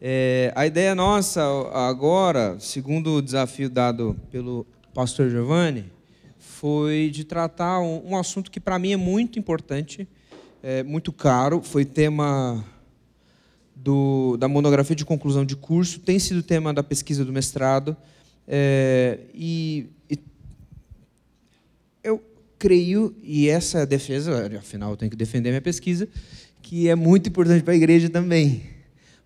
É, a ideia nossa agora, segundo o desafio dado pelo pastor Giovanni, foi de tratar um, um assunto que para mim é muito importante, é, muito caro, foi tema do, da monografia de conclusão de curso, tem sido tema da pesquisa do mestrado, é, e, e eu creio, e essa é a defesa, afinal eu tenho que defender minha pesquisa, que é muito importante para a igreja também.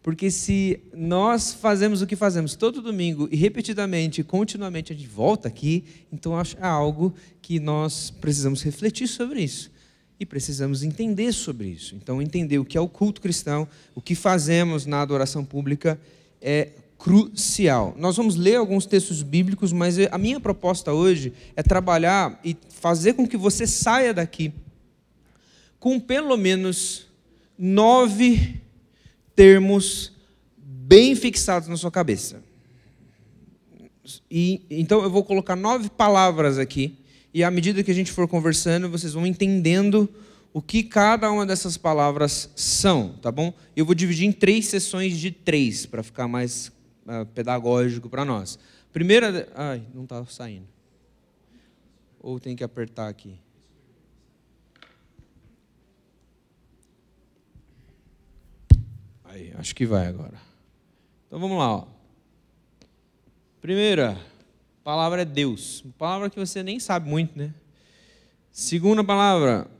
Porque se nós fazemos o que fazemos todo domingo e repetidamente, continuamente a gente volta aqui, então acho é algo que nós precisamos refletir sobre isso e precisamos entender sobre isso. Então entender o que é o culto cristão, o que fazemos na adoração pública é crucial. Nós vamos ler alguns textos bíblicos, mas a minha proposta hoje é trabalhar e fazer com que você saia daqui com pelo menos nove termos bem fixados na sua cabeça. E, então eu vou colocar nove palavras aqui, e à medida que a gente for conversando, vocês vão entendendo o que cada uma dessas palavras são, tá bom? Eu vou dividir em três sessões de três, para ficar mais uh, pedagógico para nós. Primeira. Ai, não está saindo. Ou tem que apertar aqui? Aí, acho que vai agora. Então vamos lá. Ó. Primeira palavra é Deus. Uma palavra que você nem sabe muito, né? Segunda palavra,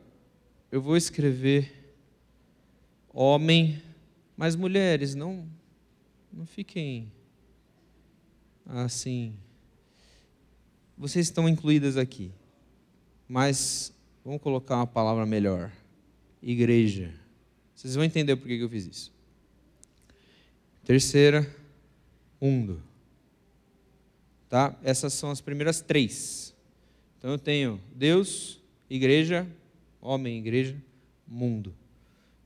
eu vou escrever homem, mas mulheres, não não fiquem assim. Vocês estão incluídas aqui. Mas vamos colocar uma palavra melhor. Igreja. Vocês vão entender por que eu fiz isso. Terceira, mundo. Tá? Essas são as primeiras três. Então eu tenho Deus, igreja, homem, igreja, mundo.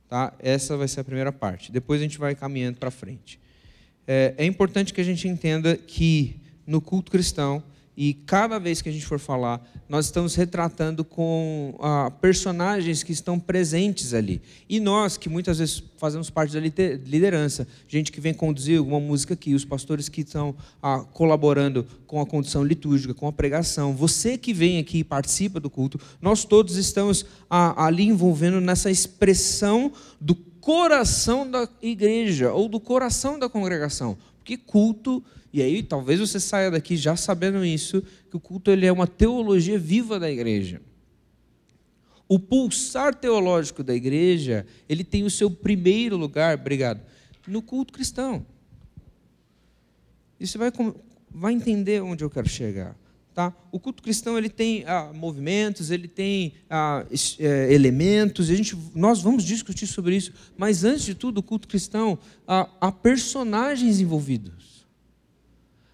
Tá? Essa vai ser a primeira parte. Depois a gente vai caminhando para frente é, é importante que a gente entenda que no culto cristão, e cada vez que a gente for falar, nós estamos retratando com ah, personagens que estão presentes ali. E nós, que muitas vezes fazemos parte da liderança, gente que vem conduzir alguma música aqui, os pastores que estão ah, colaborando com a condição litúrgica, com a pregação, você que vem aqui e participa do culto, nós todos estamos ah, ali envolvendo nessa expressão do coração da igreja ou do coração da congregação. Porque culto, e aí talvez você saia daqui já sabendo isso, que o culto ele é uma teologia viva da igreja. O pulsar teológico da igreja, ele tem o seu primeiro lugar, obrigado, no culto cristão. E você vai, vai entender onde eu quero chegar. Tá? O culto cristão ele tem ah, movimentos, ele tem ah, é, elementos, a gente, nós vamos discutir sobre isso. Mas antes de tudo, o culto cristão ah, há personagens envolvidos.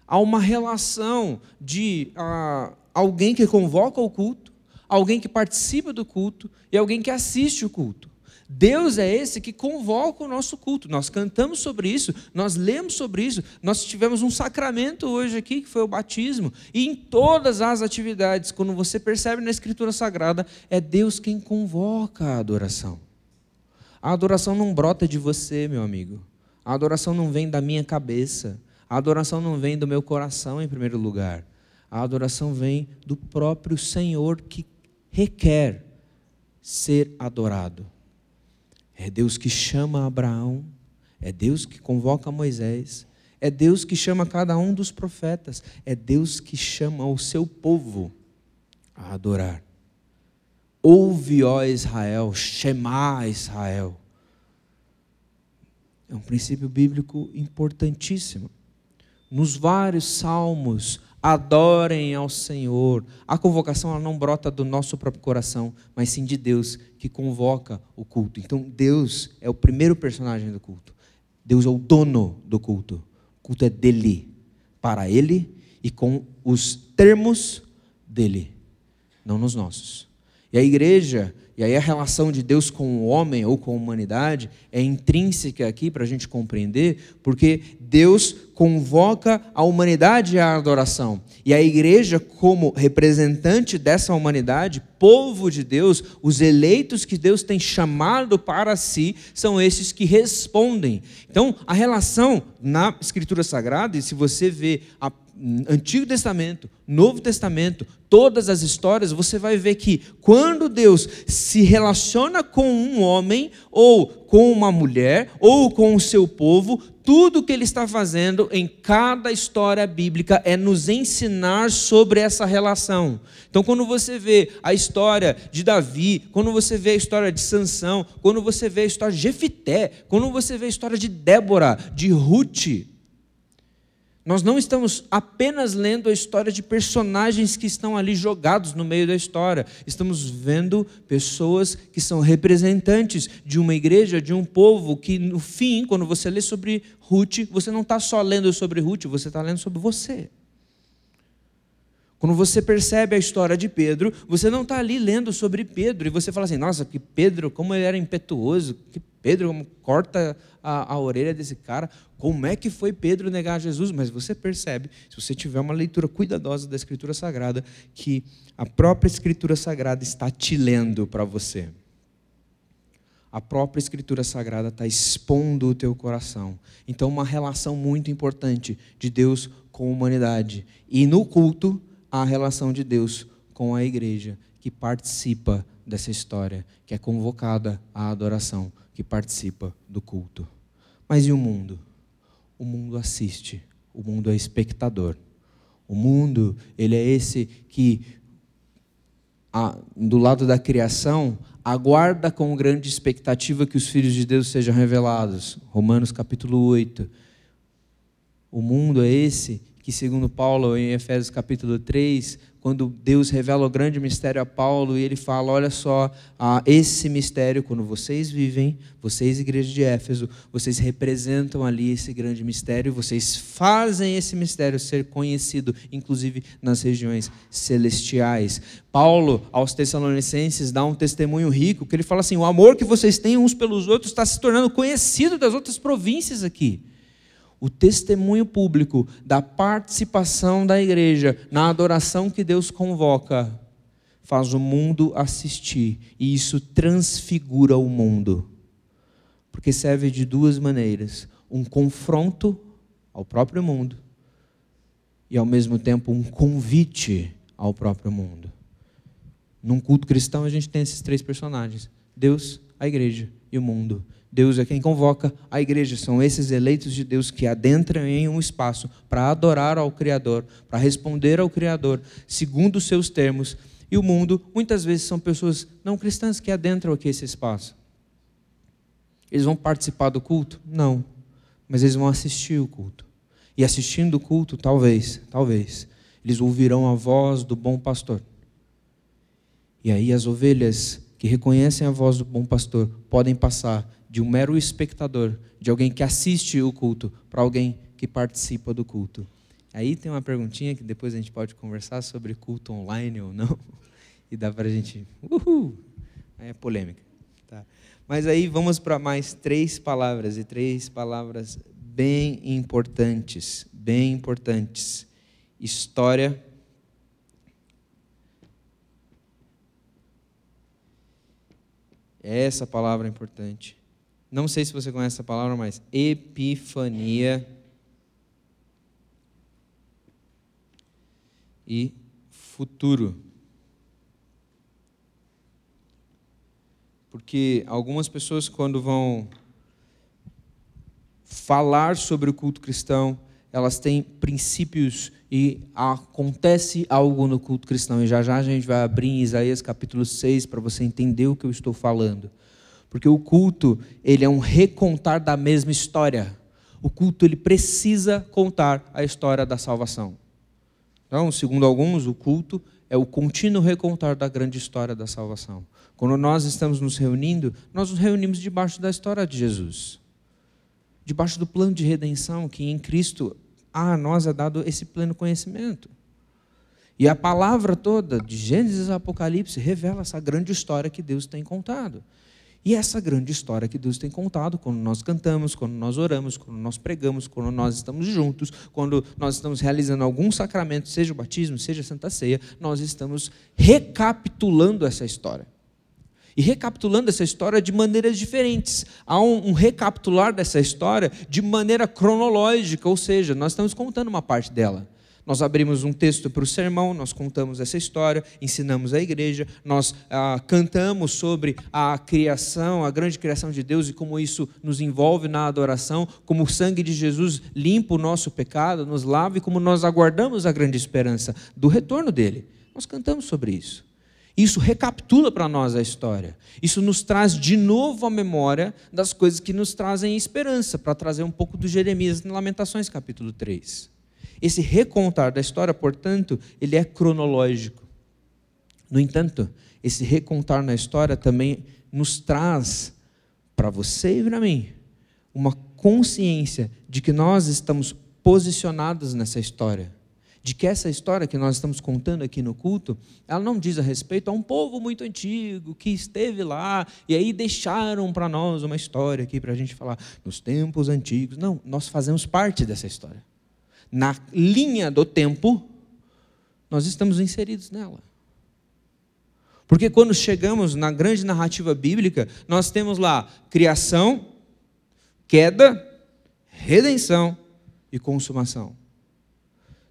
Há uma relação de ah, alguém que convoca o culto, alguém que participa do culto e alguém que assiste o culto. Deus é esse que convoca o nosso culto. Nós cantamos sobre isso, nós lemos sobre isso, nós tivemos um sacramento hoje aqui, que foi o batismo. E em todas as atividades, quando você percebe na Escritura Sagrada, é Deus quem convoca a adoração. A adoração não brota de você, meu amigo. A adoração não vem da minha cabeça. A adoração não vem do meu coração, em primeiro lugar. A adoração vem do próprio Senhor que requer ser adorado. É Deus que chama Abraão, é Deus que convoca Moisés, é Deus que chama cada um dos profetas, é Deus que chama o seu povo a adorar. Ouve, ó Israel, Shema Israel. É um princípio bíblico importantíssimo. Nos vários salmos, adorem ao Senhor. A convocação não brota do nosso próprio coração, mas sim de Deus que convoca o culto. Então Deus é o primeiro personagem do culto. Deus é o dono do culto. O culto é dele, para ele e com os termos dele, não nos nossos. E a igreja, e aí a relação de Deus com o homem ou com a humanidade é intrínseca aqui para a gente compreender, porque Deus convoca a humanidade à adoração. E a igreja, como representante dessa humanidade, povo de Deus, os eleitos que Deus tem chamado para si, são esses que respondem. Então, a relação na Escritura Sagrada, e se você vê a Antigo Testamento, Novo Testamento, todas as histórias, você vai ver que quando Deus se relaciona com um homem, ou com uma mulher, ou com o seu povo, tudo que ele está fazendo em cada história bíblica é nos ensinar sobre essa relação. Então, quando você vê a história de Davi, quando você vê a história de Sansão, quando você vê a história de Jefité, quando você vê a história de Débora, de Ruth, nós não estamos apenas lendo a história de personagens que estão ali jogados no meio da história. Estamos vendo pessoas que são representantes de uma igreja, de um povo, que no fim, quando você lê sobre Ruth, você não está só lendo sobre Ruth, você está lendo sobre você. Quando você percebe a história de Pedro, você não está ali lendo sobre Pedro e você fala assim: nossa, que Pedro, como ele era impetuoso, que Pedro como corta a, a orelha desse cara, como é que foi Pedro negar Jesus? Mas você percebe, se você tiver uma leitura cuidadosa da Escritura Sagrada, que a própria Escritura Sagrada está te lendo para você. A própria Escritura Sagrada está expondo o teu coração. Então, uma relação muito importante de Deus com a humanidade. E no culto, a relação de Deus com a igreja que participa dessa história, que é convocada à adoração, que participa do culto. Mas e o mundo? O mundo assiste, o mundo é espectador. O mundo, ele é esse que, do lado da criação, aguarda com grande expectativa que os filhos de Deus sejam revelados. Romanos capítulo 8. O mundo é esse que, segundo Paulo, em Efésios capítulo 3, quando Deus revela o grande mistério a Paulo e ele fala: Olha só, ah, esse mistério, quando vocês vivem, vocês, igreja de Éfeso, vocês representam ali esse grande mistério, vocês fazem esse mistério ser conhecido, inclusive nas regiões celestiais. Paulo, aos Tessalonicenses, dá um testemunho rico, que ele fala assim: O amor que vocês têm uns pelos outros está se tornando conhecido das outras províncias aqui o testemunho público da participação da igreja na adoração que Deus convoca faz o mundo assistir e isso transfigura o mundo. Porque serve de duas maneiras: um confronto ao próprio mundo e ao mesmo tempo um convite ao próprio mundo. Num culto cristão a gente tem esses três personagens: Deus, a igreja e o mundo. Deus é quem convoca a igreja, são esses eleitos de Deus que adentram em um espaço para adorar ao Criador, para responder ao Criador, segundo os seus termos. E o mundo, muitas vezes, são pessoas não cristãs que adentram aqui esse espaço. Eles vão participar do culto? Não. Mas eles vão assistir o culto. E assistindo o culto, talvez, talvez, eles ouvirão a voz do bom pastor. E aí as ovelhas que reconhecem a voz do bom pastor podem passar de um mero espectador, de alguém que assiste o culto, para alguém que participa do culto. Aí tem uma perguntinha que depois a gente pode conversar sobre culto online ou não, e dá para a gente. Uhul! Aí é polêmica. Tá. Mas aí vamos para mais três palavras, e três palavras bem importantes, bem importantes. História. Essa palavra é importante. Não sei se você conhece essa palavra, mas epifania e futuro. Porque algumas pessoas, quando vão falar sobre o culto cristão, elas têm princípios e acontece algo no culto cristão. E já já a gente vai abrir em Isaías capítulo 6 para você entender o que eu estou falando. Porque o culto, ele é um recontar da mesma história. O culto, ele precisa contar a história da salvação. Então, segundo alguns, o culto é o contínuo recontar da grande história da salvação. Quando nós estamos nos reunindo, nós nos reunimos debaixo da história de Jesus. Debaixo do plano de redenção que em Cristo a nós é dado esse pleno conhecimento. E a palavra toda, de Gênesis a Apocalipse, revela essa grande história que Deus tem contado. E essa grande história que Deus tem contado, quando nós cantamos, quando nós oramos, quando nós pregamos, quando nós estamos juntos, quando nós estamos realizando algum sacramento, seja o batismo, seja a Santa Ceia, nós estamos recapitulando essa história. E recapitulando essa história de maneiras diferentes. Há um, um recapitular dessa história de maneira cronológica, ou seja, nós estamos contando uma parte dela. Nós abrimos um texto para o sermão, nós contamos essa história, ensinamos a igreja, nós ah, cantamos sobre a criação, a grande criação de Deus e como isso nos envolve na adoração, como o sangue de Jesus limpa o nosso pecado, nos lava e como nós aguardamos a grande esperança do retorno dele. Nós cantamos sobre isso. Isso recapitula para nós a história. Isso nos traz de novo a memória das coisas que nos trazem esperança, para trazer um pouco do Jeremias em Lamentações, capítulo 3. Esse recontar da história, portanto, ele é cronológico. No entanto, esse recontar na história também nos traz para você e para mim uma consciência de que nós estamos posicionados nessa história. De que essa história que nós estamos contando aqui no culto, ela não diz a respeito a um povo muito antigo que esteve lá e aí deixaram para nós uma história aqui para a gente falar nos tempos antigos. Não, nós fazemos parte dessa história na linha do tempo, nós estamos inseridos nela. Porque quando chegamos na grande narrativa bíblica, nós temos lá criação, queda, redenção e consumação.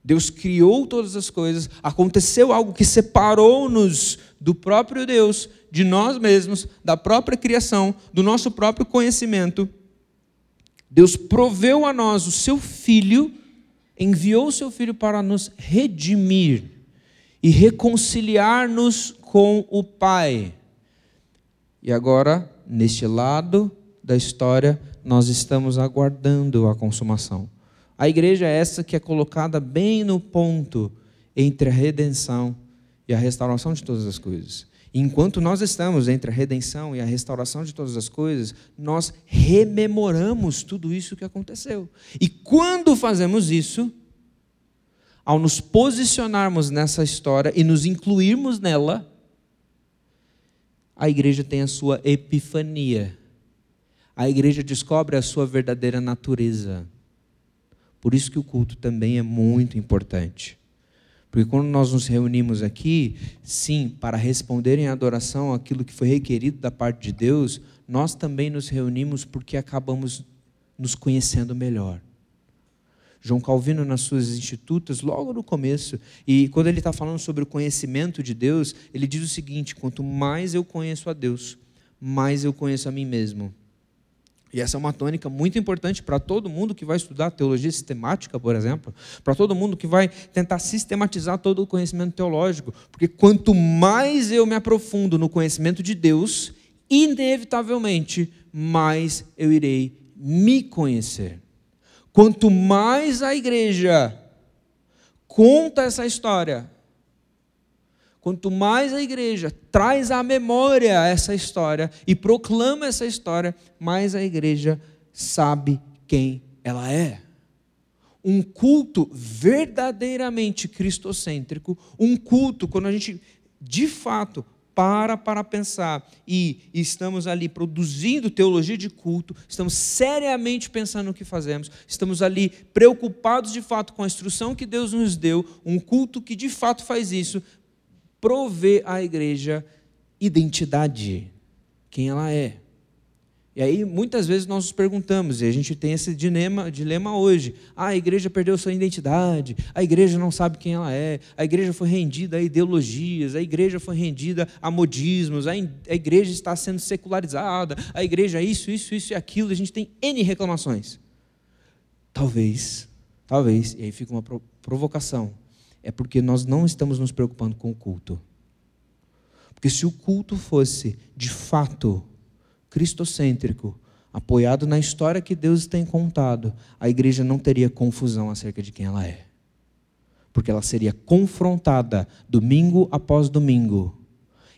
Deus criou todas as coisas, aconteceu algo que separou-nos do próprio Deus, de nós mesmos, da própria criação, do nosso próprio conhecimento. Deus proveu a nós o seu filho enviou seu filho para nos redimir e reconciliar-nos com o Pai. E agora, neste lado da história, nós estamos aguardando a consumação. A igreja é essa que é colocada bem no ponto entre a redenção e a restauração de todas as coisas. Enquanto nós estamos entre a redenção e a restauração de todas as coisas, nós rememoramos tudo isso que aconteceu. E quando fazemos isso, ao nos posicionarmos nessa história e nos incluirmos nela, a igreja tem a sua epifania. A igreja descobre a sua verdadeira natureza. Por isso que o culto também é muito importante. Porque quando nós nos reunimos aqui, sim, para responder em adoração aquilo que foi requerido da parte de Deus, nós também nos reunimos porque acabamos nos conhecendo melhor. João Calvino, nas suas institutas, logo no começo, e quando ele está falando sobre o conhecimento de Deus, ele diz o seguinte: quanto mais eu conheço a Deus, mais eu conheço a mim mesmo. E essa é uma tônica muito importante para todo mundo que vai estudar teologia sistemática, por exemplo, para todo mundo que vai tentar sistematizar todo o conhecimento teológico, porque quanto mais eu me aprofundo no conhecimento de Deus, inevitavelmente mais eu irei me conhecer. Quanto mais a igreja conta essa história, quanto mais a igreja traz à memória essa história e proclama essa história, mais a igreja sabe quem ela é. Um culto verdadeiramente cristocêntrico, um culto quando a gente de fato para para pensar e estamos ali produzindo teologia de culto, estamos seriamente pensando no que fazemos, estamos ali preocupados de fato com a instrução que Deus nos deu, um culto que de fato faz isso, provê à igreja identidade, quem ela é. E aí, muitas vezes, nós nos perguntamos, e a gente tem esse dilema, dilema hoje: ah, a igreja perdeu sua identidade, a igreja não sabe quem ela é, a igreja foi rendida a ideologias, a igreja foi rendida a modismos, a, a igreja está sendo secularizada, a igreja é isso, isso, isso e aquilo, a gente tem N reclamações. Talvez, talvez, e aí fica uma provocação, é porque nós não estamos nos preocupando com o culto. Porque se o culto fosse, de fato, cristocêntrico, apoiado na história que Deus tem contado, a igreja não teria confusão acerca de quem ela é. Porque ela seria confrontada domingo após domingo.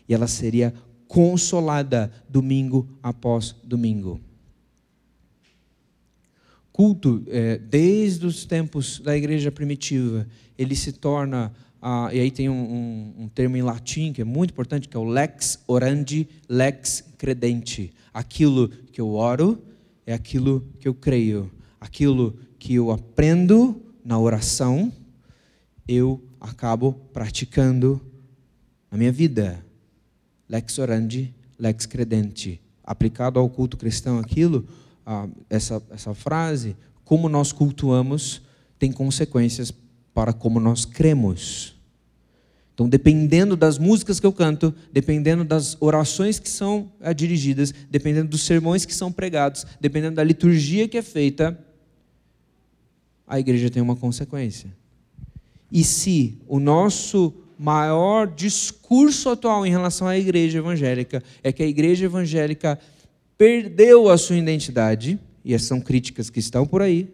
E ela seria consolada domingo após domingo. Culto, é, desde os tempos da igreja primitiva, ele se torna, ah, e aí tem um, um, um, termo em latim que é muito importante, que é o lex orandi, lex credente. Aquilo que eu oro é aquilo que eu creio. Aquilo que eu aprendo na oração, eu acabo praticando na minha vida. Lex orandi, lex credente. Aplicado ao culto cristão, aquilo ah, essa, essa frase, como nós cultuamos tem consequências para como nós cremos. Então, dependendo das músicas que eu canto, dependendo das orações que são é, dirigidas, dependendo dos sermões que são pregados, dependendo da liturgia que é feita, a igreja tem uma consequência. E se o nosso maior discurso atual em relação à igreja evangélica é que a igreja evangélica perdeu a sua identidade, e essas são críticas que estão por aí.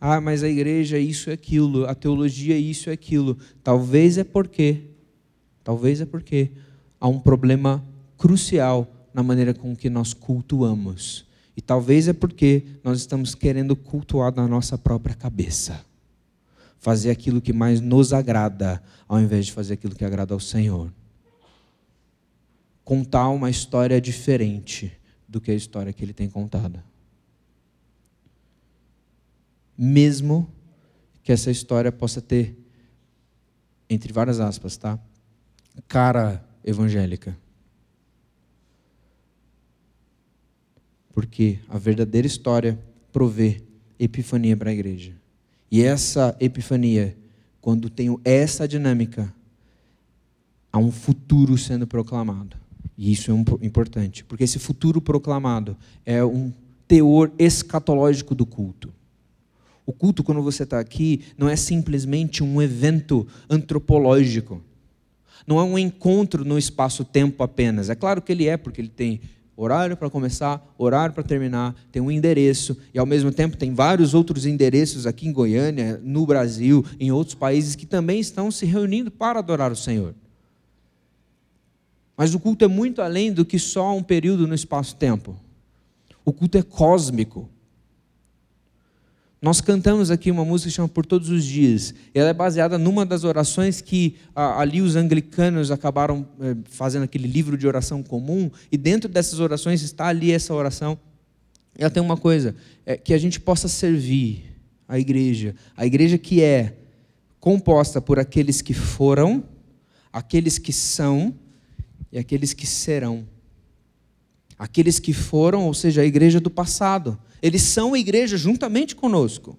Ah, mas a igreja é isso e aquilo, a teologia é isso e aquilo. Talvez é porque, talvez é porque há um problema crucial na maneira com que nós cultuamos. E talvez é porque nós estamos querendo cultuar na nossa própria cabeça. Fazer aquilo que mais nos agrada, ao invés de fazer aquilo que agrada ao Senhor. Contar uma história diferente do que a história que ele tem contado. Mesmo que essa história possa ter, entre várias aspas, tá? Cara evangélica. Porque a verdadeira história provê epifania para a igreja. E essa epifania, quando tem essa dinâmica, há um futuro sendo proclamado. E isso é importante, porque esse futuro proclamado é um teor escatológico do culto. O culto, quando você está aqui, não é simplesmente um evento antropológico. Não é um encontro no espaço-tempo apenas. É claro que ele é, porque ele tem horário para começar, horário para terminar, tem um endereço, e ao mesmo tempo tem vários outros endereços aqui em Goiânia, no Brasil, em outros países que também estão se reunindo para adorar o Senhor. Mas o culto é muito além do que só um período no espaço-tempo. O culto é cósmico. Nós cantamos aqui uma música que chama Por Todos os Dias. Ela é baseada numa das orações que ali os anglicanos acabaram eh, fazendo aquele livro de oração comum, e dentro dessas orações está ali essa oração. Ela tem uma coisa, é que a gente possa servir a igreja, a igreja que é composta por aqueles que foram, aqueles que são e aqueles que serão. Aqueles que foram, ou seja, a igreja do passado. Eles são a igreja juntamente conosco.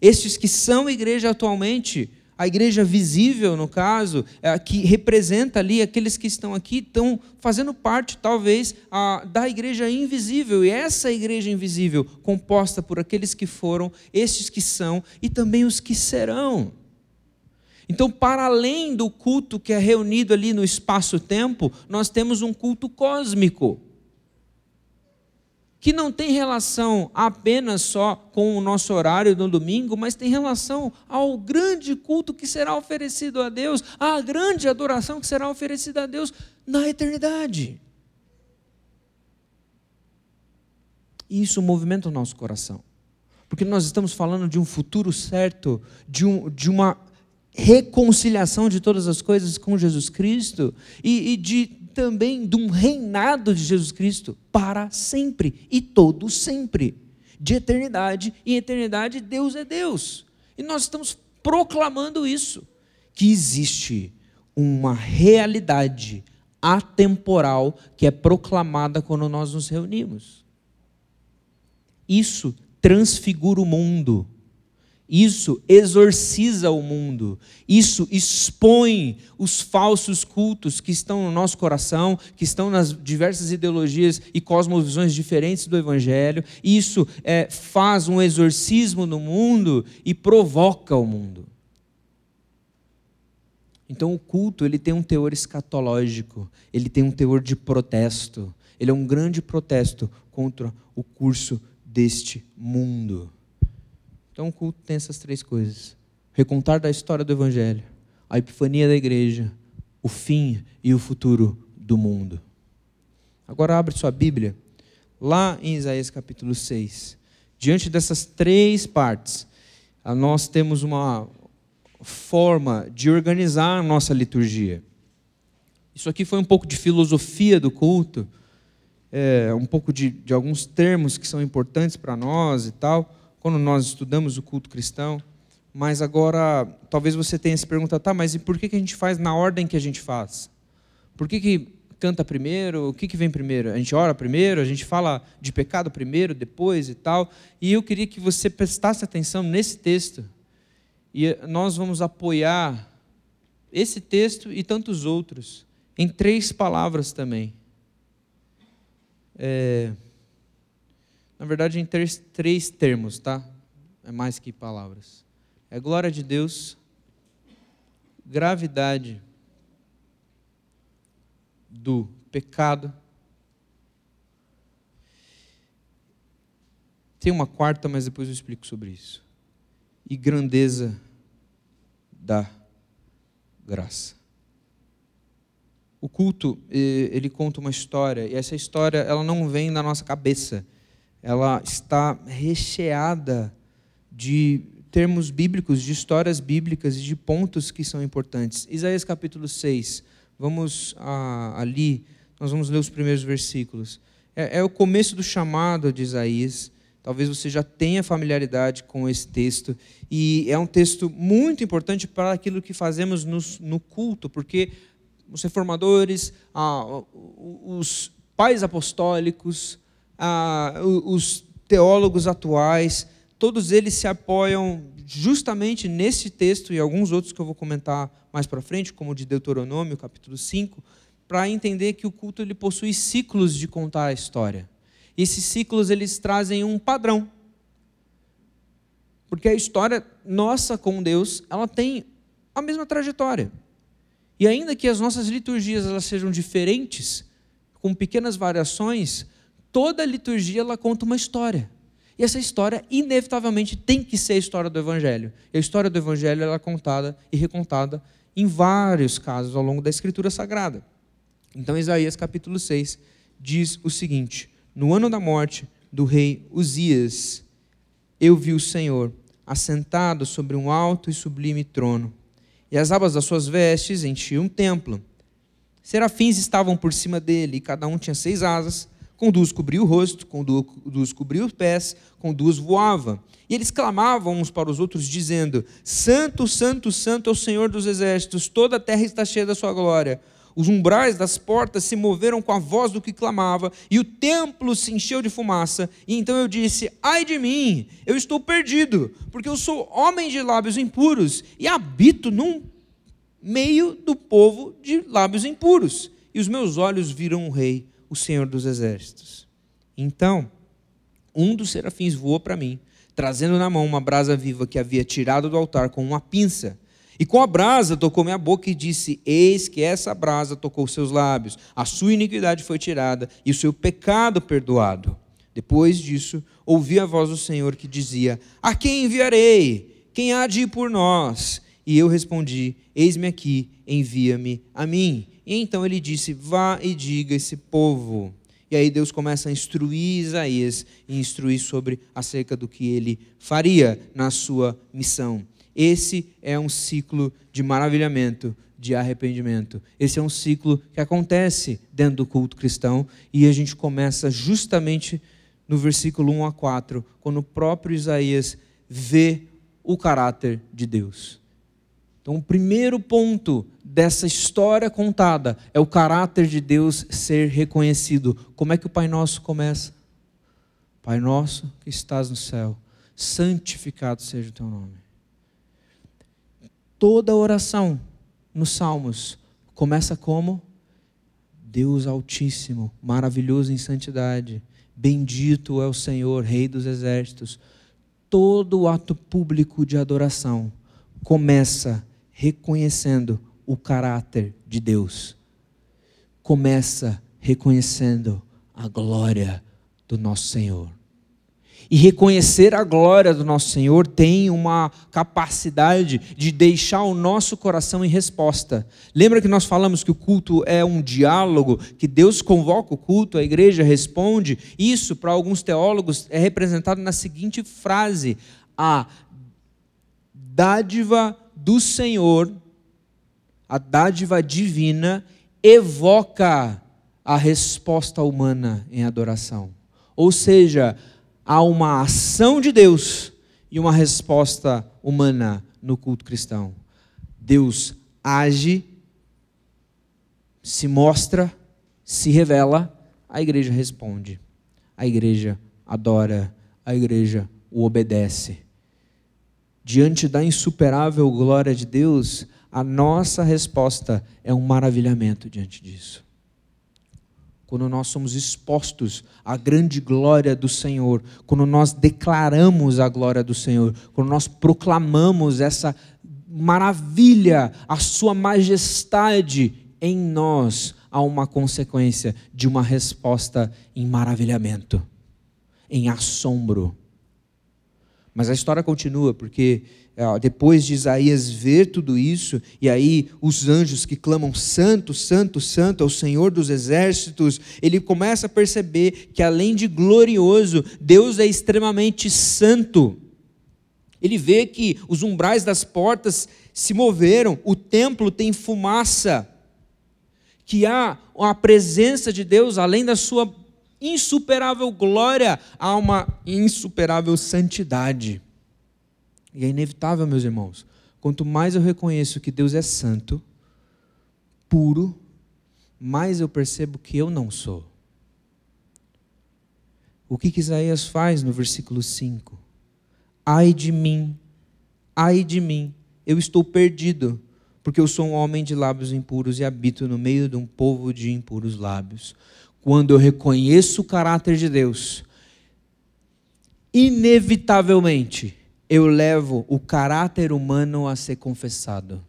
Estes que são a igreja atualmente, a igreja visível, no caso, é, que representa ali aqueles que estão aqui, estão fazendo parte, talvez, a, da igreja invisível. E essa igreja invisível, composta por aqueles que foram, estes que são e também os que serão. Então, para além do culto que é reunido ali no espaço-tempo, nós temos um culto cósmico. Que não tem relação apenas só com o nosso horário no domingo, mas tem relação ao grande culto que será oferecido a Deus, à grande adoração que será oferecida a Deus na eternidade. E isso movimenta o nosso coração. Porque nós estamos falando de um futuro certo, de, um, de uma reconciliação de todas as coisas com Jesus Cristo e, e de também de um reinado de Jesus Cristo para sempre e todo sempre, de eternidade em eternidade Deus é Deus. E nós estamos proclamando isso, que existe uma realidade atemporal que é proclamada quando nós nos reunimos. Isso transfigura o mundo isso exorciza o mundo, isso expõe os falsos cultos que estão no nosso coração, que estão nas diversas ideologias e cosmovisões diferentes do Evangelho. Isso é, faz um exorcismo no mundo e provoca o mundo. Então o culto ele tem um teor escatológico, ele tem um teor de protesto, ele é um grande protesto contra o curso deste mundo. Então o culto tem essas três coisas: recontar da história do Evangelho, a epifania da igreja, o fim e o futuro do mundo. Agora abre sua Bíblia, lá em Isaías capítulo 6. diante dessas três partes, nós temos uma forma de organizar a nossa liturgia. Isso aqui foi um pouco de filosofia do culto, é, um pouco de, de alguns termos que são importantes para nós e tal, quando nós estudamos o culto cristão. Mas agora, talvez você tenha se perguntado, tá, mas e por que, que a gente faz na ordem que a gente faz? Por que, que canta primeiro? O que, que vem primeiro? A gente ora primeiro? A gente fala de pecado primeiro, depois e tal? E eu queria que você prestasse atenção nesse texto. E nós vamos apoiar esse texto e tantos outros em três palavras também. É, na verdade, em três, três termos, tá? É mais que palavras. É glória de Deus, gravidade do pecado. Tem uma quarta, mas depois eu explico sobre isso. E grandeza da graça o culto, ele conta uma história, e essa história ela não vem da nossa cabeça. Ela está recheada de termos bíblicos, de histórias bíblicas e de pontos que são importantes. Isaías capítulo 6. Vamos ah, ali, nós vamos ler os primeiros versículos. É, é o começo do chamado de Isaías. Talvez você já tenha familiaridade com esse texto. E é um texto muito importante para aquilo que fazemos no, no culto, porque os reformadores, ah, os pais apostólicos, os teólogos atuais, todos eles se apoiam justamente nesse texto e alguns outros que eu vou comentar mais para frente, como o de Deuteronômio, capítulo 5, para entender que o culto ele possui ciclos de contar a história. Esses ciclos eles trazem um padrão. Porque a história nossa com Deus, ela tem a mesma trajetória. E ainda que as nossas liturgias elas sejam diferentes, com pequenas variações, toda liturgia ela conta uma história. E essa história, inevitavelmente, tem que ser a história do Evangelho. E a história do Evangelho ela é contada e recontada em vários casos ao longo da Escritura Sagrada. Então, Isaías capítulo 6 diz o seguinte: No ano da morte do rei Uzias, eu vi o Senhor assentado sobre um alto e sublime trono e as abas das suas vestes enchiam o templo. Serafins estavam por cima dele, e cada um tinha seis asas, com duas cobria o rosto, com duas cobria os pés, com duas voava. E eles clamavam uns para os outros, dizendo: Santo, Santo, Santo é o Senhor dos exércitos, toda a terra está cheia da sua glória. Os umbrais das portas se moveram com a voz do que clamava, e o templo se encheu de fumaça. E então eu disse: Ai de mim, eu estou perdido, porque eu sou homem de lábios impuros e habito num meio do povo de lábios impuros. E os meus olhos viram o rei, o Senhor dos exércitos. Então, um dos serafins voou para mim, trazendo na mão uma brasa viva que havia tirado do altar com uma pinça. E com a brasa tocou minha boca e disse: Eis que essa brasa tocou seus lábios, a sua iniquidade foi tirada e o seu pecado perdoado. Depois disso, ouvi a voz do Senhor que dizia: A quem enviarei? Quem há de ir por nós? E eu respondi: Eis-me aqui, envia-me a mim. E então ele disse: Vá e diga esse povo. E aí Deus começa a instruir Isaías e instruir sobre acerca do que ele faria na sua missão. Esse é um ciclo de maravilhamento, de arrependimento. Esse é um ciclo que acontece dentro do culto cristão e a gente começa justamente no versículo 1 a 4, quando o próprio Isaías vê o caráter de Deus. Então, o primeiro ponto dessa história contada é o caráter de Deus ser reconhecido. Como é que o Pai Nosso começa? Pai Nosso que estás no céu, santificado seja o teu nome toda oração nos Salmos começa como Deus Altíssimo, maravilhoso em santidade, bendito é o Senhor, Rei dos exércitos. Todo ato público de adoração começa reconhecendo o caráter de Deus. Começa reconhecendo a glória do nosso Senhor. e reconhecer a glória do nosso Senhor tem uma capacidade de deixar o nosso coração em resposta. Lembra que nós falamos que o culto é um diálogo, que Deus convoca o culto, a igreja responde? Isso, para alguns teólogos, é representado na seguinte frase: a dádiva do Senhor, a dádiva divina, evoca a resposta humana em adoração. Ou seja, há uma ação de Deus e uma resposta humana no culto cristão. Deus age, se mostra, se revela, a igreja responde. A igreja adora, a igreja o obedece. Diante da insuperável glória de Deus, a nossa resposta é um maravilhamento diante disso quando nós somos expostos à grande glória do Senhor, quando nós declaramos a glória do Senhor, quando nós proclamamos essa maravilha, a Sua majestade em nós, há uma consequência de uma resposta em maravilhamento, em assombro. Mas a história continua, porque é, depois de Isaías ver tudo isso, e aí os anjos que clamam Santo, Santo, Santo ao Senhor dos Exércitos, ele começa a perceber que além de glorioso, Deus é extremamente santo. Ele vê que os umbrais das portas se moveram, o templo tem fumaça, que há a presença de Deus, além da sua insuperável glória, há uma insuperável santidade. E é inevitável, meus irmãos. Quanto mais eu reconheço que Deus é santo, puro, mais eu percebo que eu não sou. O que, que Isaías faz no versículo 5? Ai de mim, ai de mim, eu estou perdido, porque eu sou um homem de lábios impuros e habito no meio de um povo de impuros lábios. Quando eu reconheço o caráter de Deus, inevitavelmente eu levo o caráter humano a ser confessado.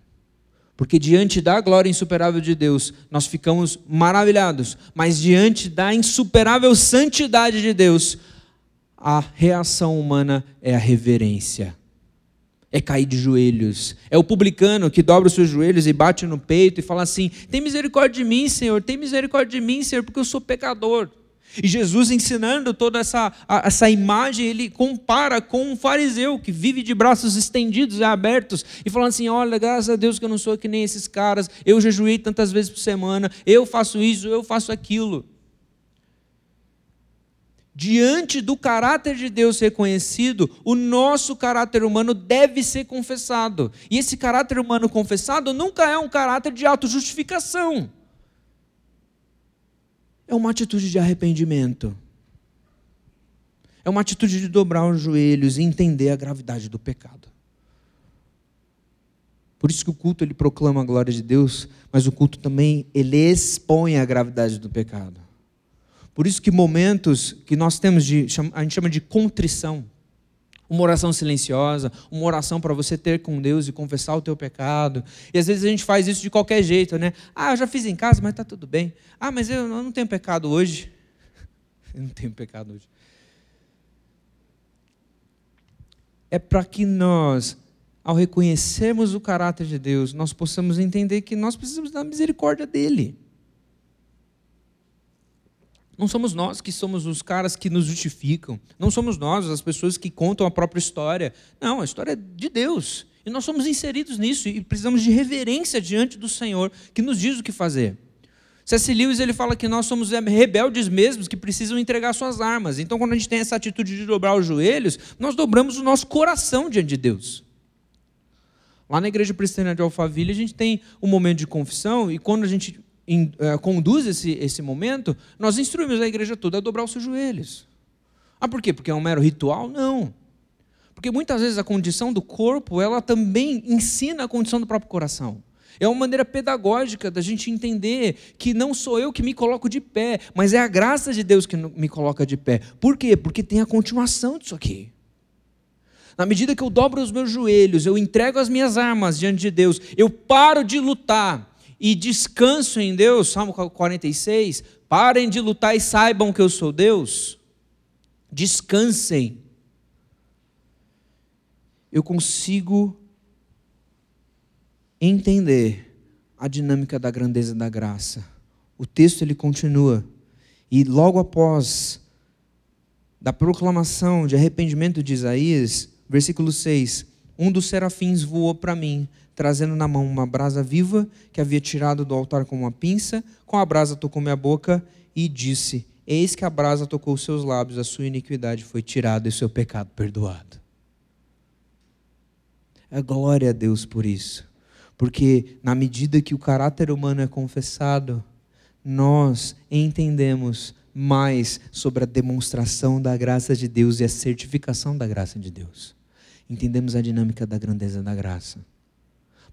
Porque diante da glória insuperável de Deus, nós ficamos maravilhados, mas diante da insuperável santidade de Deus, a reação humana é a reverência. É cair de joelhos. É o publicano que dobra os seus joelhos e bate no peito e fala assim: Tem misericórdia de mim, Senhor, tem misericórdia de mim, Senhor, porque eu sou pecador. E Jesus ensinando toda essa, essa imagem, ele compara com um fariseu que vive de braços estendidos e abertos e falando assim: olha, graças a Deus que eu não sou que nem esses caras, eu jejuei tantas vezes por semana, eu faço isso, eu faço aquilo. Diante do caráter de Deus reconhecido, o nosso caráter humano deve ser confessado. E esse caráter humano confessado nunca é um caráter de autojustificação é uma atitude de arrependimento. É uma atitude de dobrar os joelhos e entender a gravidade do pecado. Por isso que o culto ele proclama a glória de Deus, mas o culto também ele expõe a gravidade do pecado. Por isso que momentos que nós temos de a gente chama de contrição, uma oração silenciosa, uma oração para você ter com Deus e confessar o teu pecado. E às vezes a gente faz isso de qualquer jeito, né? Ah, eu já fiz em casa, mas está tudo bem. Ah, mas eu não tenho pecado hoje. Eu não tenho pecado hoje. É para que nós, ao reconhecermos o caráter de Deus, nós possamos entender que nós precisamos da misericórdia dEle. Não somos nós que somos os caras que nos justificam. Não somos nós as pessoas que contam a própria história. Não, a história é de Deus. E nós somos inseridos nisso e precisamos de reverência diante do Senhor, que nos diz o que fazer. C.S. Lewis ele fala que nós somos rebeldes mesmos que precisam entregar suas armas. Então, quando a gente tem essa atitude de dobrar os joelhos, nós dobramos o nosso coração diante de Deus. Lá na igreja presbiteriana de Alphaville, a gente tem um momento de confissão e quando a gente in, uh, conduz esse, esse momento, nós instruímos a igreja toda a dobrar os seus joelhos. Ah, por quê? Porque é um mero ritual? Não. Porque muitas vezes a condição do corpo, ela também ensina a condição do próprio coração. É uma maneira pedagógica da gente entender que não sou eu que me coloco de pé, mas é a graça de Deus que me coloca de pé. Por quê? Porque tem a continuação disso aqui. Na medida que eu dobro os meus joelhos, eu entrego as minhas armas diante de Deus, eu paro de lutar e descanso em Deus, Salmo 46, parem de lutar e saibam que eu sou Deus. Descansem. eu consigo entender a dinâmica da grandeza da graça. O texto ele continua e logo após da proclamação de arrependimento de Isaías, versículo 6, um dos serafins voou para mim, trazendo na mão uma brasa viva que havia tirado do altar com uma pinça, com a brasa tocou minha boca e disse: Eis que a brasa tocou os seus lábios, a sua iniquidade foi tirada e seu pecado perdoado. É glória a Deus por isso. Porque na medida que o caráter humano é confessado, nós entendemos mais sobre a demonstração da graça de Deus e a certificação da graça de Deus. Entendemos a dinâmica da grandeza da graça.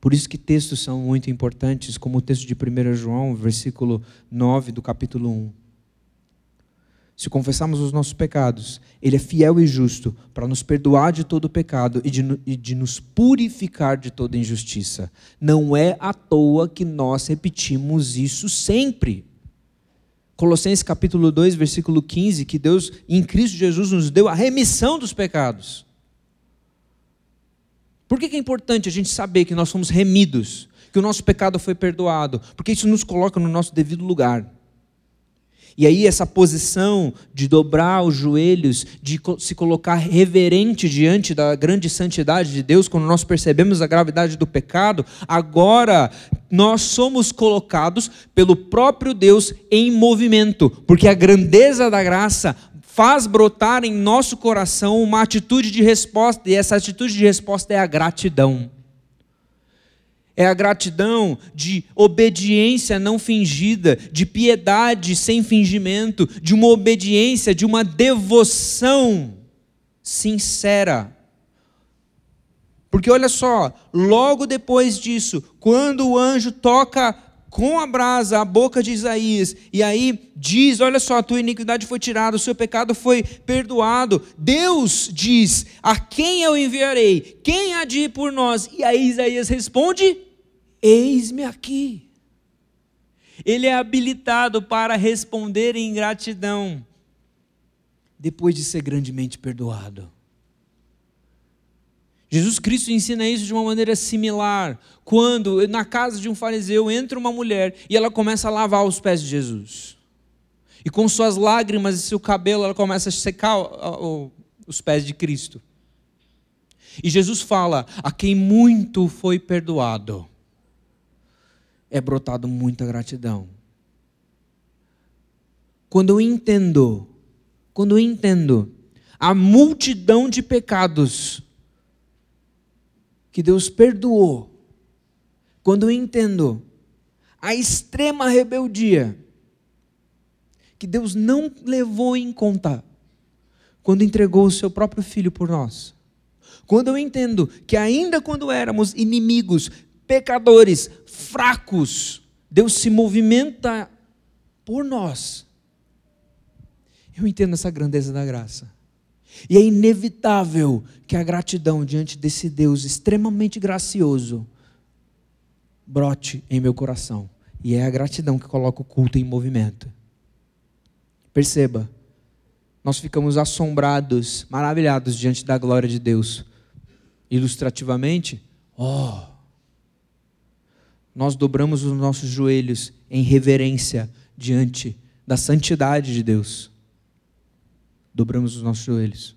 Por isso que textos são muito importantes, como o texto de 1 João, versículo 9 do capítulo 1 se confessarmos os nossos pecados, Ele é fiel e justo para nos perdoar de todo pecado e de, e de nos purificar de toda injustiça. Não é à toa que nós repetimos isso sempre. Colossenses capítulo 2, versículo 15, que Deus em Cristo Jesus nos deu a remissão dos pecados. Por que é importante a gente saber que nós somos remidos, que o nosso pecado foi perdoado? Porque isso nos coloca no nosso devido lugar. E aí, essa posição de dobrar os joelhos, de se colocar reverente diante da grande santidade de Deus, quando nós percebemos a gravidade do pecado, agora nós somos colocados pelo próprio Deus em movimento, porque a grandeza da graça faz brotar em nosso coração uma atitude de resposta, e essa atitude de resposta é a gratidão. É a gratidão de obediência não fingida, de piedade sem fingimento, de uma obediência, de uma devoção sincera. Porque olha só, logo depois disso, quando o anjo toca com a brasa a boca de Isaías, e aí diz: Olha só, a tua iniquidade foi tirada, o seu pecado foi perdoado. Deus diz: A quem eu enviarei? Quem há de ir por nós? E aí Isaías responde: Eis-me aqui. Ele é habilitado para responder em gratidão, depois de ser grandemente perdoado. Jesus Cristo ensina isso de uma maneira similar. Quando na casa de um fariseu entra uma mulher e ela começa a lavar os pés de Jesus. E com suas lágrimas e seu cabelo ela começa a secar os pés de Cristo. E Jesus fala: A quem muito foi perdoado, é brotado muita gratidão. Quando eu entendo, quando eu entendo a multidão de pecados que Deus perdoou, quando eu entendo a extrema rebeldia que Deus não levou em conta quando entregou o seu próprio filho por nós. Quando eu entendo que ainda quando éramos inimigos, pecadores, fracos, Deus se movimenta por nós. Eu entendo essa grandeza da graça. E é inevitável que a gratidão diante desse Deus extremamente gracioso brote em meu coração. E é a gratidão que coloca o culto em movimento. Perceba, nós ficamos assombrados, maravilhados diante da glória de Deus. Ilustrativamente, oh, nós dobramos os nossos joelhos em reverência diante da santidade de Deus dobramos os nossos joelhos.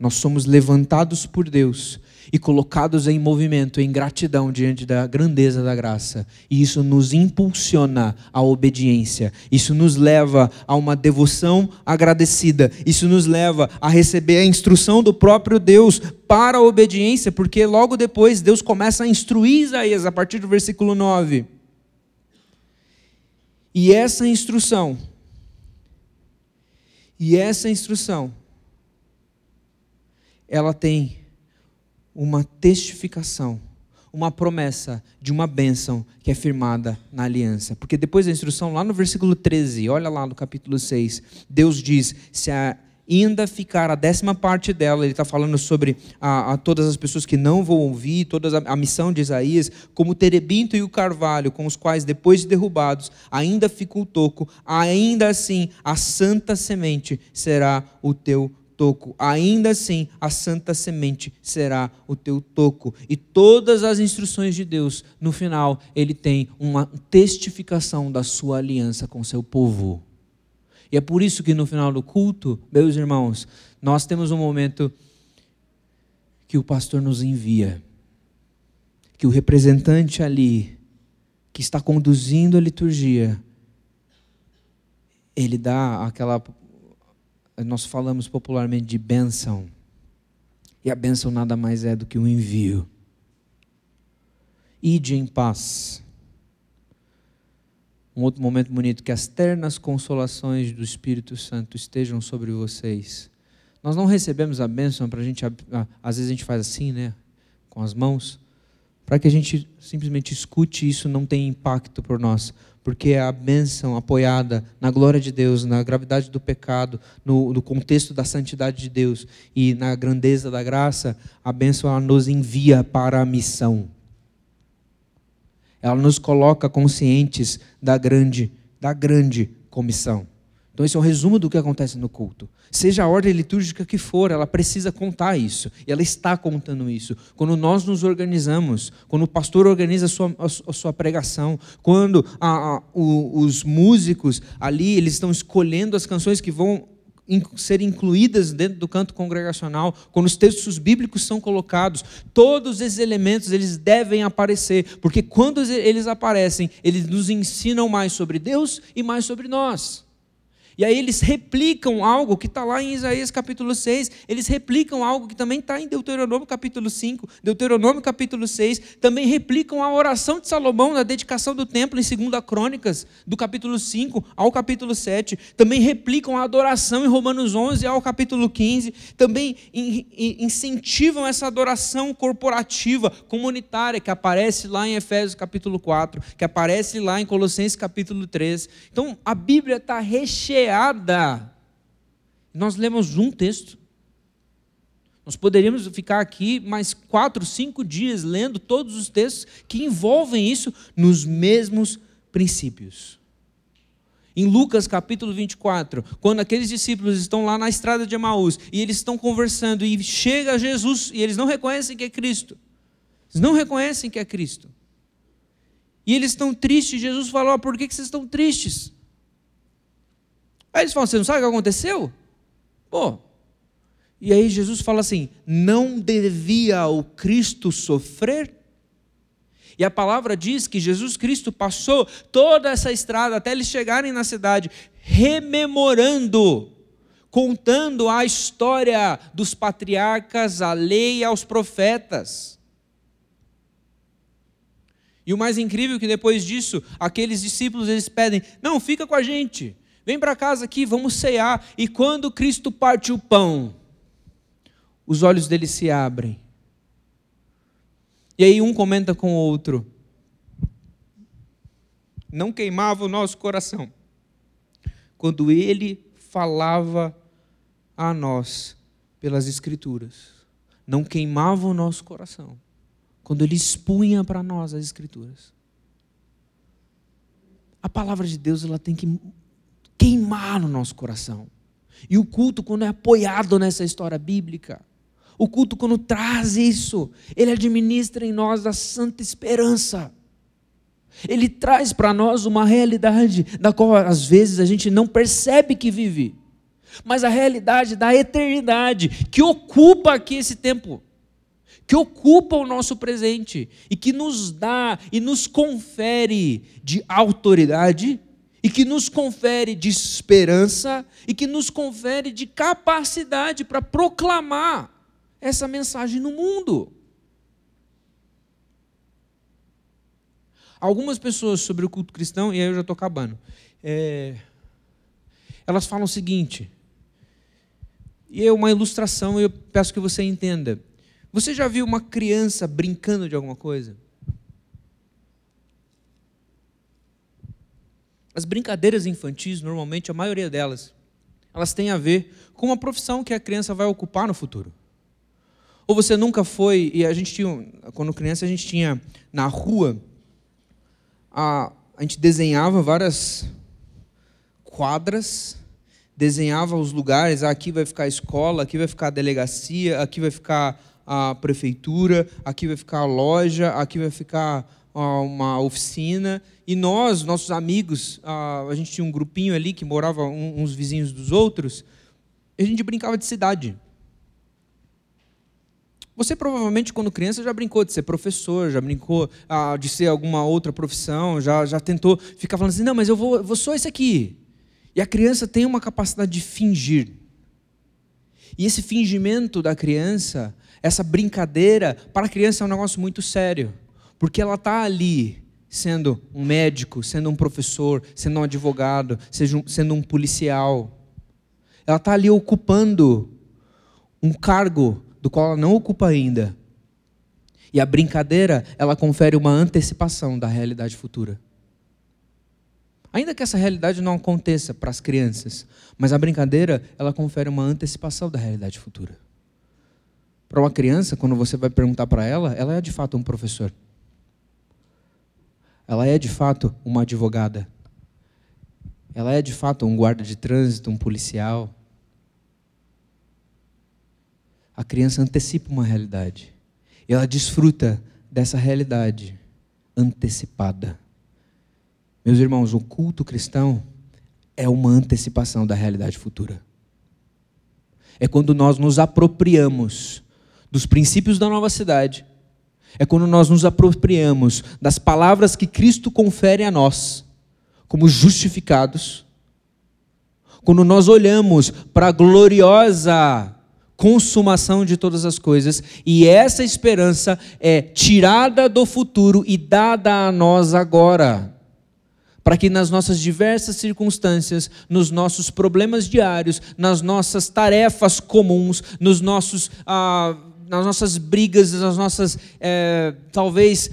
Nós somos levantados por Deus e colocados em movimento, em gratidão diante da grandeza da graça. E isso nos impulsiona à obediência. Isso nos leva a uma devoção agradecida. Isso nos leva a receber a instrução do próprio Deus para a obediência, porque logo depois Deus começa a instruir Isaías a partir do versículo 9. E essa instrução e essa instrução, ela tem uma testificação, uma promessa de uma bênção que é firmada na aliança. Porque depois da instrução, lá no versículo 13, olha lá no capítulo 6, Deus diz: se a ainda ficar a décima parte dela, ele está falando sobre a, a, todas as pessoas que não vão ouvir, toda a, a, missão de Isaías, como o terebinto e o carvalho, com os quais, depois de derrubados, ainda fica o toco, ainda assim a santa semente será o teu toco. Ainda assim, a santa semente será o teu toco. E todas as instruções de Deus, no final, ele tem uma testificação da sua aliança com seu povo. E é por isso que no final do culto, meus irmãos, nós temos um momento que o pastor nos envia, que o representante ali, que está conduzindo a liturgia, ele dá aquela nós falamos popularmente de bênção. E a bênção nada mais é do que um envio. Ide em paz. Um outro momento bonito, que as ternas consolações do Espírito Santo estejam sobre vocês. Nós não recebemos a bênção para a gente, às vezes a gente faz assim, né? Com as mãos, para que a gente simplesmente escute isso não tenha impacto por nós porque a bênção apoiada na glória de Deus, na gravidade do pecado, no, no, contexto da santidade de Deus e na grandeza da graça, a bênção nos envia para a missão. Ela nos coloca conscientes da grande, da grande comissão. Então, esse é um resumo do que acontece no culto. Seja a ordem litúrgica que for, ela precisa contar isso. E ela está contando isso. Quando nós nos organizamos, quando o pastor organiza a sua, a sua pregação, quando a, a, o, os músicos ali eles estão escolhendo as canções que vão ser incluídas dentro do canto congregacional, quando os textos bíblicos são colocados, todos esses elementos eles devem aparecer, porque quando eles aparecem, eles nos ensinam mais sobre Deus e mais sobre nós. E aí eles replicam algo que está lá em Isaías capítulo 6, eles replicam algo que também está em Deuteronômio capítulo 5, Deuteronômio capítulo 6, também replicam a oração de Salomão na dedicação do templo em 2 Crônicas, do capítulo 5 ao capítulo 7, também replicam a adoração em Romanos 11 ao capítulo 15, também incentivam essa adoração corporativa, comunitária, que aparece lá em Efésios capítulo 4, que aparece lá em Colossenses capítulo 3. Então a Bíblia está recheada Nós lemos um texto. Nós poderíamos ficar aqui mais quatro, cinco dias lendo todos os textos que envolvem isso nos mesmos princípios. Em Lucas capítulo 24, quando aqueles discípulos estão lá na estrada de Emaús e eles estão conversando e chega Jesus e eles não reconhecem que é Cristo. Eles não reconhecem que é Cristo. E eles estão tristes. Jesus falou: por que vocês estão tristes? Aí eles falam: Você não sabe o que aconteceu? Pô. E aí Jesus fala assim: Não devia o Cristo sofrer? E a palavra diz que Jesus Cristo passou toda essa estrada até eles chegarem na cidade, rememorando, contando a história dos patriarcas, a lei e aos profetas. E o mais incrível é que depois disso, aqueles discípulos eles pedem: "Não, fica com a gente. Vem para casa aqui, vamos cear. E quando Cristo parte o pão, os olhos dele se abrem. E aí um comenta com o outro. Não queimava o nosso coração quando ele falava a nós pelas Escrituras. Não queimava o nosso coração quando ele expunha para nós as Escrituras. A palavra de Deus ela tem que queimar no nosso coração. E o culto, quando é apoiado nessa história bíblica, o culto, quando traz isso, ele administra em nós a santa esperança. Ele traz para nós uma realidade da qual às vezes a gente não percebe que vive, mas a realidade da eternidade que ocupa aqui esse tempo, que ocupa o nosso presente e que nos dá e nos confere de autoridade e que nos confere de esperança e que nos confere de capacidade para proclamar essa mensagem no mundo. Algumas pessoas sobre o culto cristão, e aí eu já estou acabando, é, elas falam o seguinte, e é uma ilustração, eu peço que você entenda. Você já viu uma criança brincando de alguma coisa? As brincadeiras infantis, normalmente, a maioria delas, elas têm a ver com uma profissão que a criança vai ocupar no futuro. Ou você nunca foi, e a gente tinha, quando criança, a gente tinha na rua, a, a gente desenhava várias quadras desenhava os lugares, ah, aqui vai ficar a escola, aqui vai ficar a delegacia, aqui vai ficar a prefeitura, aqui vai ficar a loja, aqui vai ficar uma oficina. E nós, nossos amigos, a gente tinha um grupinho ali que morava uns vizinhos dos outros, a gente brincava de cidade. Você provavelmente, quando criança, já brincou de ser professor, já brincou ah, de ser alguma outra profissão, já, já tentou ficar falando assim: não, mas eu vou, eu vou esse aqui. E a criança tem uma capacidade de fingir. E esse fingimento da criança, essa brincadeira, para a criança é um negócio muito sério. Porque ela está ali sendo um médico, sendo um professor, sendo um advogado, sendo um policial. Ela está ali ocupando um cargo do qual ela não ocupa ainda. E a brincadeira, ela confere uma antecipação da realidade futura. Ainda que essa realidade não aconteça para as crianças, mas a brincadeira, ela confere uma antecipação da realidade futura. Para uma criança, quando você vai perguntar para ela, ela é de fato um professor. Ela é de fato uma advogada. Ela é de fato um guarda de trânsito, um policial. A criança antecipa uma realidade. E ela desfruta dessa realidade antecipada. Meus irmãos, o culto cristão é uma antecipação da realidade futura. É quando nós nos apropriamos dos princípios da nova cidade é quando nós nos apropriamos das palavras que Cristo confere a nós, como justificados, quando nós olhamos para a gloriosa consumação de todas as coisas, e essa esperança é tirada do futuro e dada a nós agora. Para que nas nossas diversas circunstâncias, nos nossos problemas diários, nas nossas tarefas comuns, nos nossos ah, nas nossas brigas, nas nossas, é, talvez,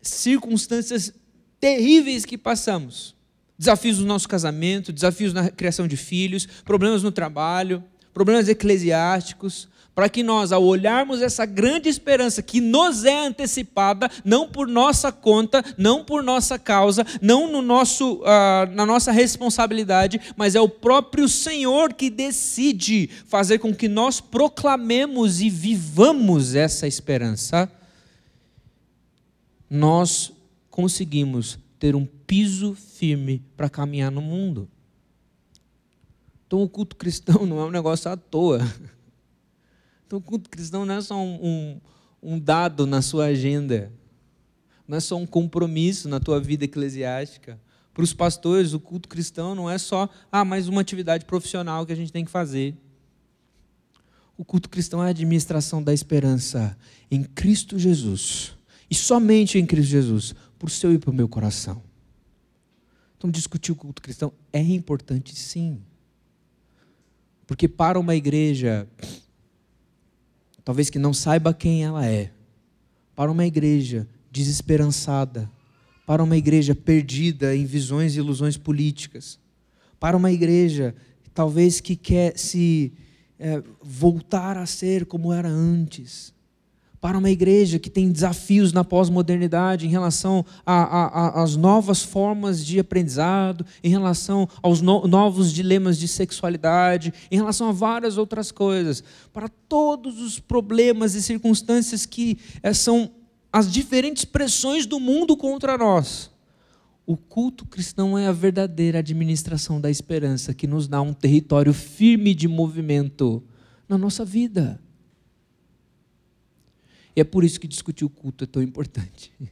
circunstâncias terríveis que passamos. Desafios no nosso casamento, desafios na criação de filhos, problemas no trabalho, problemas eclesiásticos, para que nós, ao olharmos essa grande esperança que nos é antecipada, não por nossa conta, não por nossa causa, não no nosso, uh, na nossa responsabilidade, mas é o próprio Senhor que decide fazer com que nós proclamemos e vivamos essa esperança, nós conseguimos ter um piso firme para caminhar no mundo. Então, o culto cristão não é um negócio à toa. Então, o culto cristão não é só um, um, um dado na sua agenda, não é só um compromisso na tua vida eclesiástica. Para os pastores, o culto cristão não é só ah, mais uma atividade profissional que a gente tem que fazer. O culto cristão é a administração da esperança em Cristo Jesus. E somente em Cristo Jesus, por seu e para o meu coração. Então, discutir o culto cristão é importante, sim. Porque para uma igreja talvez que não saiba quem ela é, para uma igreja desesperançada, para uma igreja perdida em visões e ilusões políticas, para uma igreja talvez que quer se é, voltar a ser como era antes para uma igreja que tem desafios na pós-modernidade em relação às novas formas de aprendizado, em relação aos no, novos dilemas de sexualidade, em relação a várias outras coisas, para todos os problemas e circunstâncias que é, são as diferentes pressões do mundo contra nós. O culto cristão é a verdadeira administração da esperança que nos dá um território firme de movimento na nossa vida. E é por isso que discutir o culto é tão importante.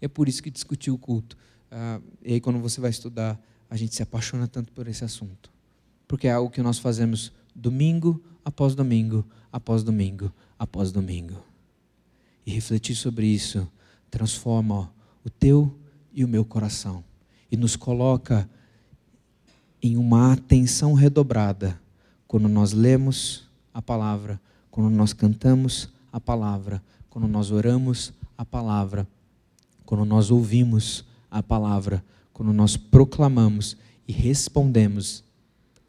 É por isso que discutir o culto. Ah, e aí, quando você vai estudar, a gente se apaixona tanto por esse assunto. Porque é algo que nós fazemos domingo após domingo, após domingo, após domingo. E refletir sobre isso transforma o teu e o meu coração. E nos coloca em uma atenção redobrada quando nós lemos a palavra, quando nós cantamos a palavra, quando nós oramos a palavra, quando nós ouvimos a palavra, quando nós proclamamos e respondemos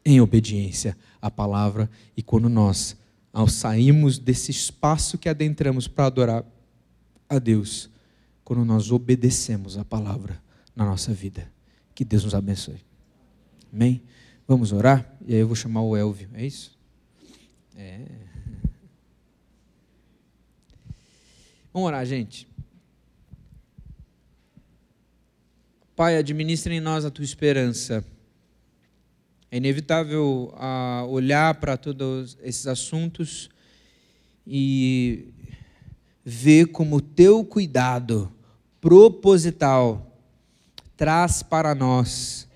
em obediência à palavra e quando nós, ao sairmos desse espaço que adentramos para adorar a Deus, quando nós obedecemos a palavra na nossa vida. Que Deus nos abençoe. Amém? Vamos orar? E aí eu vou chamar o Elvio, é isso? É. Vamos orar, gente. Pai, administra em nós a tua esperança. É inevitável uh, olhar para todos esses assuntos e ver como o teu cuidado proposital traz para nós,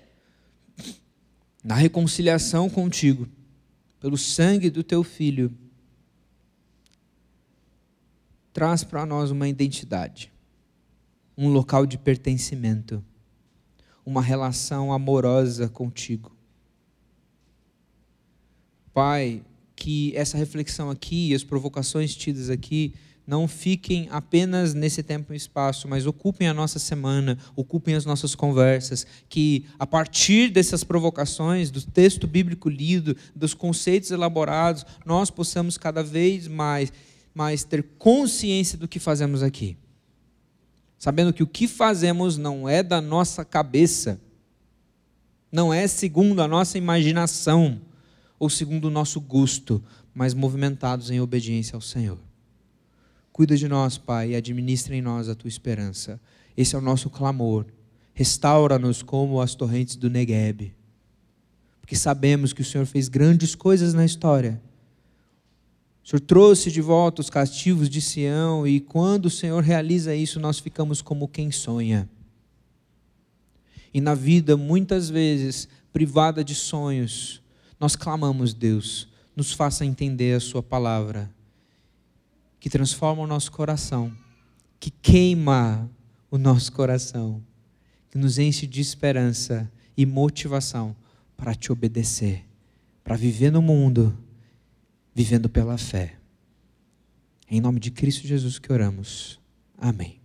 na reconciliação contigo, pelo sangue do teu filho, traz para nós uma identidade, um local de pertencimento, uma relação amorosa contigo. Pai, que essa reflexão aqui, as provocações tidas aqui, não fiquem apenas nesse tempo e espaço, mas ocupem a nossa semana, ocupem as nossas conversas, que a partir dessas provocações, do texto bíblico lido, dos conceitos elaborados, nós possamos cada vez mais, mais ter consciência do que fazemos aqui. Sabendo que o que fazemos não é da nossa cabeça, não é segundo a nossa imaginação ou segundo o nosso gosto, mas movimentados em obediência ao Senhor. Cuida de nós, Pai, e administra em nós a tua esperança. Esse é o nosso clamor. Restaura-nos como as torrentes do Negueb. Porque sabemos que o Senhor fez grandes coisas na história. O Senhor trouxe de volta os castigos de Sião, e quando o Senhor realiza isso, nós ficamos como quem sonha. E na vida, muitas vezes, privada de sonhos, nós clamamos, Deus, nos faça entender a Sua palavra que transforma o nosso coração, que queima o nosso coração, que nos enche de esperança e motivação para te obedecer, para viver no mundo, vivendo pela fé. Em nome de Cristo Jesus que oramos. Amém.